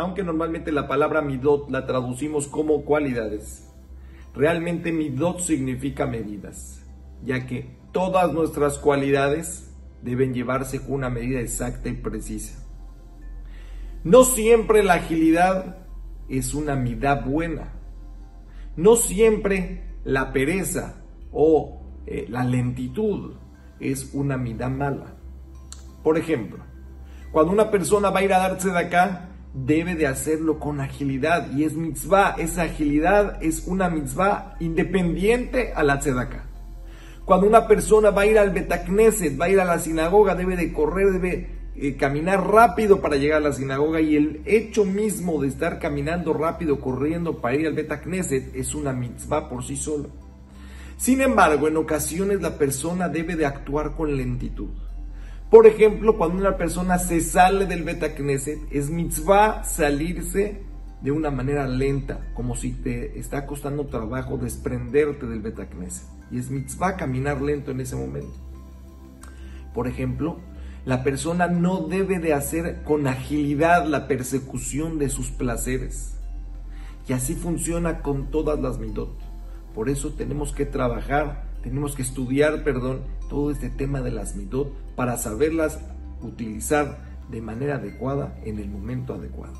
aunque normalmente la palabra midot la traducimos como cualidades, realmente midot significa medidas, ya que todas nuestras cualidades deben llevarse con una medida exacta y precisa. No siempre la agilidad es una midad buena. No siempre la pereza o eh, la lentitud es una midad mala. Por ejemplo, cuando una persona va a ir a darse de acá, debe de hacerlo con agilidad y es mitzvah. Esa agilidad es una mitzvah independiente a la tzedakah. Cuando una persona va a ir al Betacneset, va a ir a la sinagoga, debe de correr, debe eh, caminar rápido para llegar a la sinagoga y el hecho mismo de estar caminando rápido, corriendo para ir al Betacneset es una mitzvah por sí solo. Sin embargo, en ocasiones la persona debe de actuar con lentitud. Por ejemplo, cuando una persona se sale del Betacneset, es mitzvah salirse de una manera lenta, como si te está costando trabajo desprenderte del Betacneset. Y es mitzvah caminar lento en ese momento. Por ejemplo, la persona no debe de hacer con agilidad la persecución de sus placeres. Y así funciona con todas las midot. Por eso tenemos que trabajar tenemos que estudiar, perdón, todo este tema de las midot para saberlas utilizar de manera adecuada en el momento adecuado.